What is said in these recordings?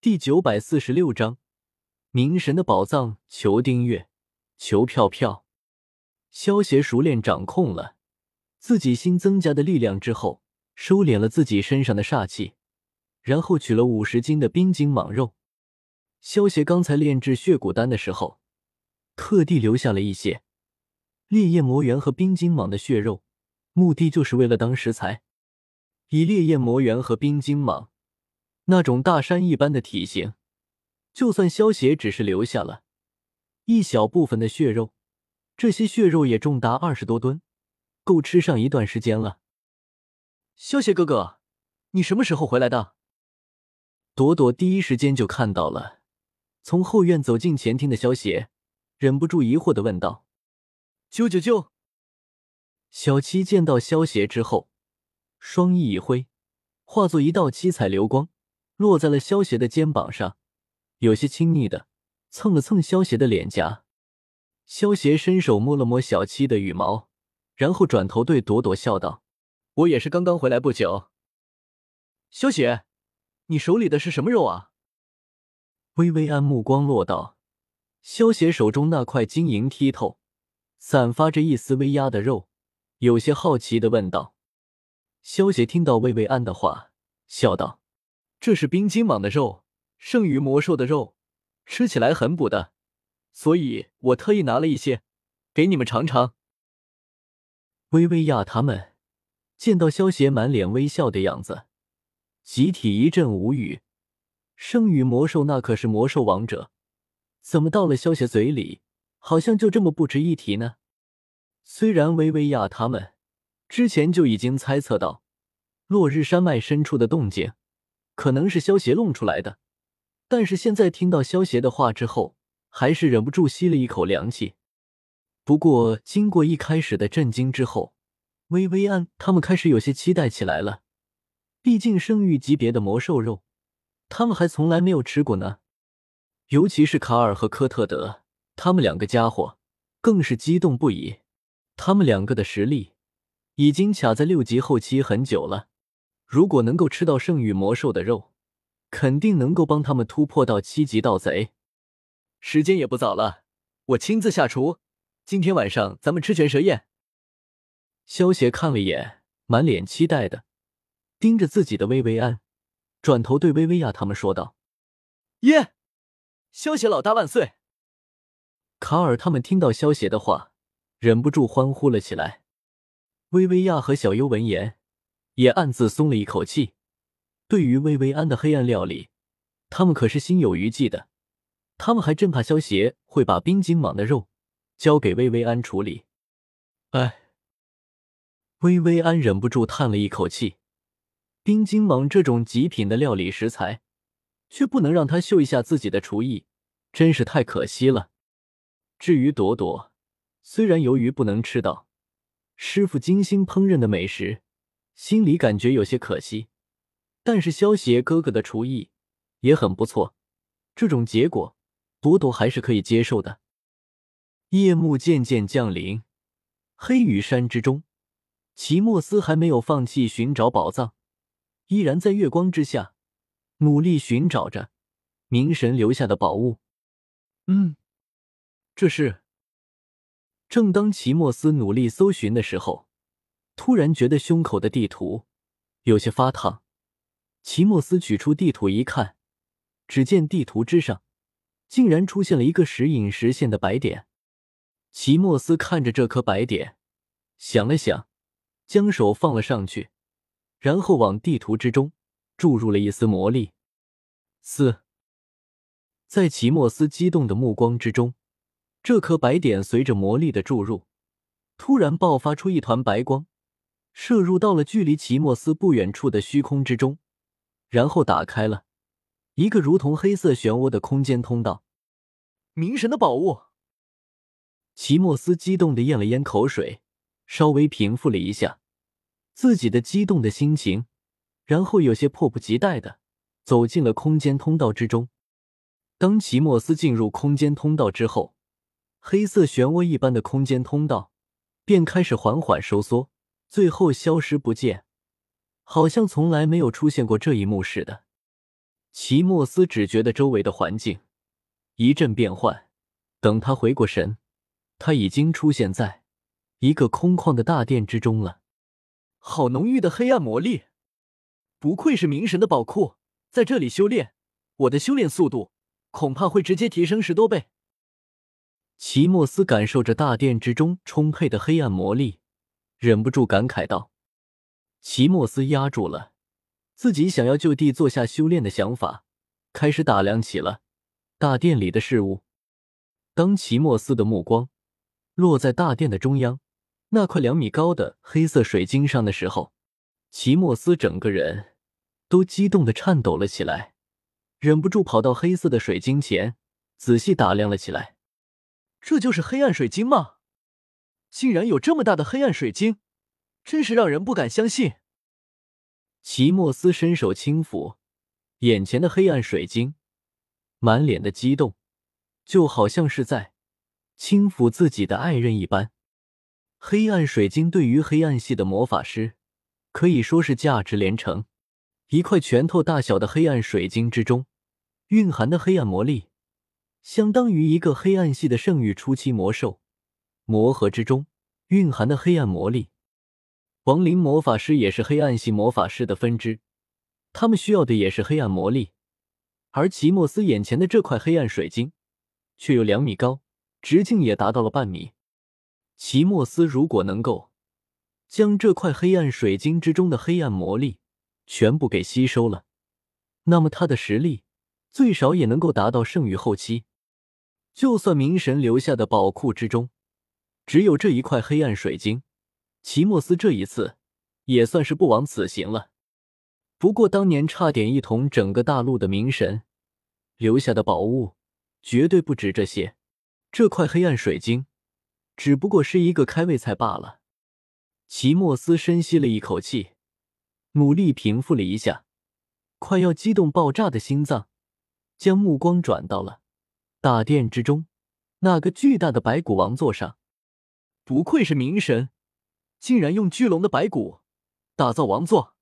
第九百四十六章，冥神的宝藏。求订阅，求票票。萧协熟练掌控了自己新增加的力量之后，收敛了自己身上的煞气，然后取了五十斤的冰晶蟒肉。萧协刚才炼制血骨丹的时候，特地留下了一些烈焰魔猿和冰晶蟒的血肉，目的就是为了当食材。以烈焰魔猿和冰晶蟒。那种大山一般的体型，就算萧邪只是留下了一小部分的血肉，这些血肉也重达二十多吨，够吃上一段时间了。萧邪哥哥，你什么时候回来的？朵朵第一时间就看到了从后院走进前厅的萧邪，忍不住疑惑的问道：“啾啾啾！”小七见到萧邪之后，双翼一挥，化作一道七彩流光。落在了萧邪的肩膀上，有些亲昵的蹭了蹭萧邪的脸颊。萧邪伸手摸了摸小七的羽毛，然后转头对朵朵笑道：“我也是刚刚回来不久。”萧邪，你手里的是什么肉啊？薇薇安目光落到萧邪手中那块晶莹剔透、散发着一丝微压的肉，有些好奇的问道。萧邪听到薇薇安的话，笑道。这是冰晶蟒的肉，剩余魔兽的肉，吃起来很补的，所以我特意拿了一些给你们尝尝。薇薇亚他们见到萧邪满脸微笑的样子，集体一阵无语。剩余魔兽那可是魔兽王者，怎么到了萧邪嘴里，好像就这么不值一提呢？虽然薇薇亚他们之前就已经猜测到落日山脉深处的动静。可能是萧邪弄出来的，但是现在听到萧邪的话之后，还是忍不住吸了一口凉气。不过，经过一开始的震惊之后，薇薇安他们开始有些期待起来了。毕竟圣域级别的魔兽肉，他们还从来没有吃过呢。尤其是卡尔和科特德，他们两个家伙更是激动不已。他们两个的实力已经卡在六级后期很久了。如果能够吃到圣域魔兽的肉，肯定能够帮他们突破到七级盗贼。时间也不早了，我亲自下厨。今天晚上咱们吃全蛇宴。萧邪看了一眼，满脸期待的盯着自己的薇薇安，转头对薇薇娅他们说道：“耶，萧邪老大万岁！”卡尔他们听到萧邪的话，忍不住欢呼了起来。薇薇娅和小优闻言。也暗自松了一口气。对于薇薇安的黑暗料理，他们可是心有余悸的。他们还真怕萧邪会把冰晶蟒的肉交给薇薇安处理。哎，薇薇安忍不住叹了一口气。冰晶蟒这种极品的料理食材，却不能让他秀一下自己的厨艺，真是太可惜了。至于朵朵，虽然由于不能吃到师傅精心烹饪的美食，心里感觉有些可惜，但是萧邪哥哥的厨艺也很不错，这种结果朵朵还是可以接受的。夜幕渐渐降临，黑羽山之中，齐莫斯还没有放弃寻找宝藏，依然在月光之下努力寻找着冥神留下的宝物。嗯，这是。正当齐莫斯努力搜寻的时候。突然觉得胸口的地图有些发烫，齐莫斯取出地图一看，只见地图之上竟然出现了一个时隐时现的白点。齐莫斯看着这颗白点，想了想，将手放了上去，然后往地图之中注入了一丝魔力。四，在齐莫斯激动的目光之中，这颗白点随着魔力的注入，突然爆发出一团白光。射入到了距离奇莫斯不远处的虚空之中，然后打开了一个如同黑色漩涡的空间通道。冥神的宝物！齐莫斯激动的咽了咽口水，稍微平复了一下自己的激动的心情，然后有些迫不及待的走进了空间通道之中。当齐莫斯进入空间通道之后，黑色漩涡一般的空间通道便开始缓缓收缩。最后消失不见，好像从来没有出现过这一幕似的。齐莫斯只觉得周围的环境一阵变换，等他回过神，他已经出现在一个空旷的大殿之中了。好浓郁的黑暗魔力，不愧是冥神的宝库，在这里修炼，我的修炼速度恐怕会直接提升十多倍。齐莫斯感受着大殿之中充沛的黑暗魔力，忍不住感慨道：“齐莫斯压住了。”自己想要就地坐下修炼的想法，开始打量起了大殿里的事物。当齐莫斯的目光落在大殿的中央那块两米高的黑色水晶上的时候，齐莫斯整个人都激动的颤抖了起来，忍不住跑到黑色的水晶前，仔细打量了起来。这就是黑暗水晶吗？竟然有这么大的黑暗水晶，真是让人不敢相信。齐莫斯伸手轻抚眼前的黑暗水晶，满脸的激动，就好像是在轻抚自己的爱人一般。黑暗水晶对于黑暗系的魔法师可以说是价值连城。一块拳头大小的黑暗水晶之中蕴含的黑暗魔力，相当于一个黑暗系的圣域初期魔兽。魔核之中蕴含的黑暗魔力。亡灵魔法师也是黑暗系魔法师的分支，他们需要的也是黑暗魔力。而齐莫斯眼前的这块黑暗水晶，却有两米高，直径也达到了半米。齐莫斯如果能够将这块黑暗水晶之中的黑暗魔力全部给吸收了，那么他的实力最少也能够达到圣域后期。就算冥神留下的宝库之中只有这一块黑暗水晶。齐莫斯这一次也算是不枉此行了。不过当年差点一统整个大陆的冥神留下的宝物，绝对不止这些。这块黑暗水晶只不过是一个开胃菜罢了。齐莫斯深吸了一口气，努力平复了一下快要激动爆炸的心脏，将目光转到了大殿之中那个巨大的白骨王座上。不愧是冥神。竟然用巨龙的白骨打造王座。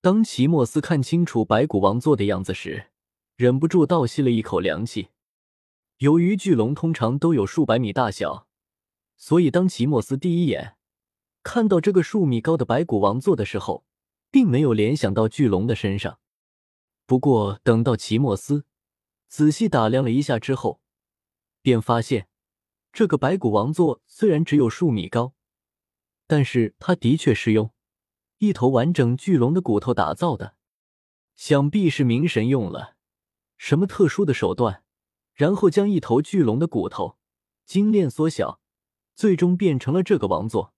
当齐莫斯看清楚白骨王座的样子时，忍不住倒吸了一口凉气。由于巨龙通常都有数百米大小，所以当齐莫斯第一眼看到这个数米高的白骨王座的时候，并没有联想到巨龙的身上。不过，等到齐莫斯仔细打量了一下之后，便发现这个白骨王座虽然只有数米高。但是它的确是用一头完整巨龙的骨头打造的，想必是冥神用了什么特殊的手段，然后将一头巨龙的骨头精炼缩小，最终变成了这个王座。